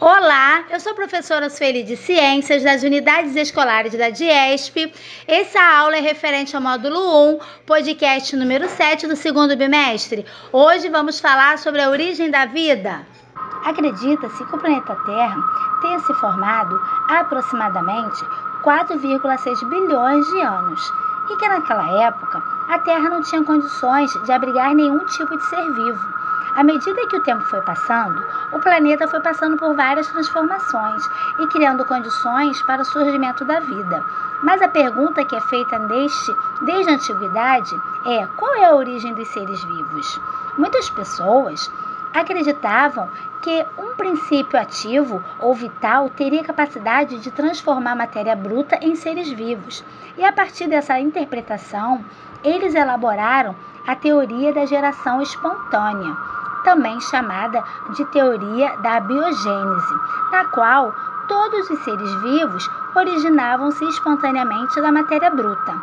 Olá, eu sou professora Sueli de Ciências das Unidades Escolares da DIESP. Essa aula é referente ao módulo 1, podcast número 7 do segundo bimestre. Hoje vamos falar sobre a origem da vida. Acredita-se que o planeta Terra tenha se formado há aproximadamente 4,6 bilhões de anos e que naquela época a Terra não tinha condições de abrigar nenhum tipo de ser vivo. À medida que o tempo foi passando, o planeta foi passando por várias transformações e criando condições para o surgimento da vida. Mas a pergunta que é feita neste, desde a antiguidade é: qual é a origem dos seres vivos? Muitas pessoas acreditavam que um princípio ativo ou vital teria capacidade de transformar matéria bruta em seres vivos. E a partir dessa interpretação, eles elaboraram a teoria da geração espontânea também chamada de teoria da biogênese, na qual todos os seres vivos originavam-se espontaneamente da matéria bruta.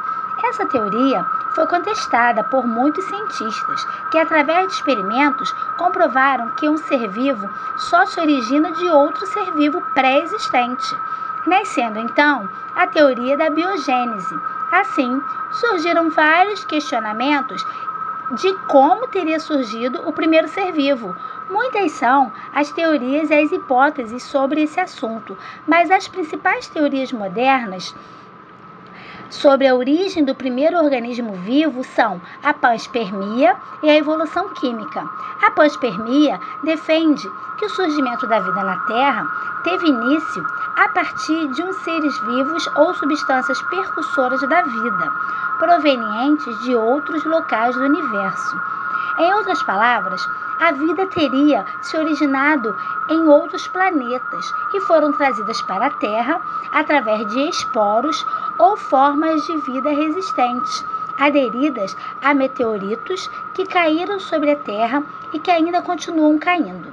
Essa teoria foi contestada por muitos cientistas, que, através de experimentos, comprovaram que um ser vivo só se origina de outro ser vivo pré-existente, nascendo então a teoria da biogênese. Assim, surgiram vários questionamentos de como teria surgido o primeiro ser vivo. Muitas são as teorias e as hipóteses sobre esse assunto, mas as principais teorias modernas sobre a origem do primeiro organismo vivo são a panspermia e a evolução química. A panspermia defende que o surgimento da vida na Terra teve início a partir de uns seres vivos ou substâncias percussoras da vida, provenientes de outros locais do universo. Em outras palavras, a vida teria se originado em outros planetas e foram trazidas para a Terra através de esporos ou formas de vida resistentes, aderidas a meteoritos que caíram sobre a Terra e que ainda continuam caindo.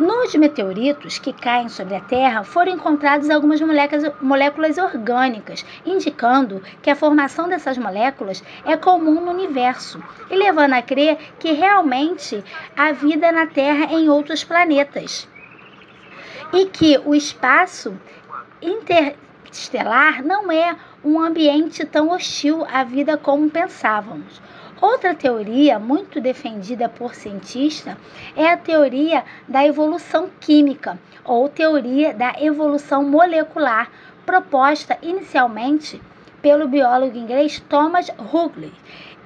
Nos meteoritos que caem sobre a Terra foram encontradas algumas moléculas, orgânicas, indicando que a formação dessas moléculas é comum no universo e levando a crer que realmente há vida na Terra em outros planetas. E que o espaço interestelar não é um ambiente tão hostil à vida como pensávamos. Outra teoria muito defendida por cientistas é a teoria da evolução química ou teoria da evolução molecular, proposta inicialmente pelo biólogo inglês Thomas Huxley.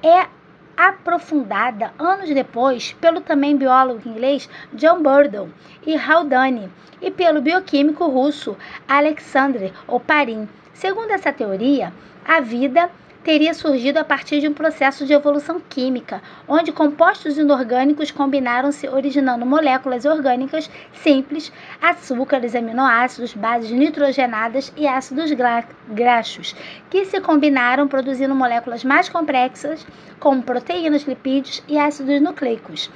É aprofundada anos depois pelo também biólogo inglês John Burdon e Haldane e pelo bioquímico russo Alexander Oparin. Segundo essa teoria, a vida teria surgido a partir de um processo de evolução química, onde compostos inorgânicos combinaram-se originando moléculas orgânicas simples, açúcares, aminoácidos, bases nitrogenadas e ácidos graxos, que se combinaram produzindo moléculas mais complexas, como proteínas, lipídios e ácidos nucleicos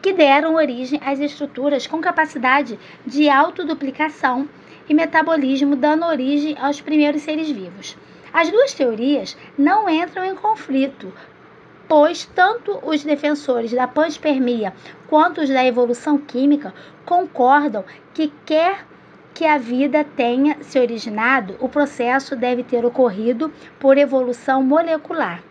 que deram origem às estruturas com capacidade de autoduplicação e metabolismo, dando origem aos primeiros seres vivos. As duas teorias não entram em conflito, pois tanto os defensores da panspermia quanto os da evolução química concordam que quer que a vida tenha se originado, o processo deve ter ocorrido por evolução molecular.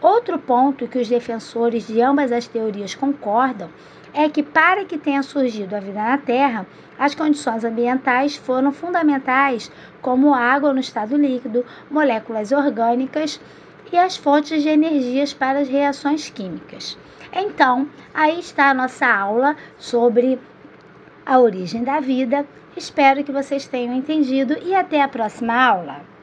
Outro ponto que os defensores de ambas as teorias concordam é que, para que tenha surgido a vida na Terra, as condições ambientais foram fundamentais, como água no estado líquido, moléculas orgânicas e as fontes de energias para as reações químicas. Então, aí está a nossa aula sobre a origem da vida. Espero que vocês tenham entendido e até a próxima aula.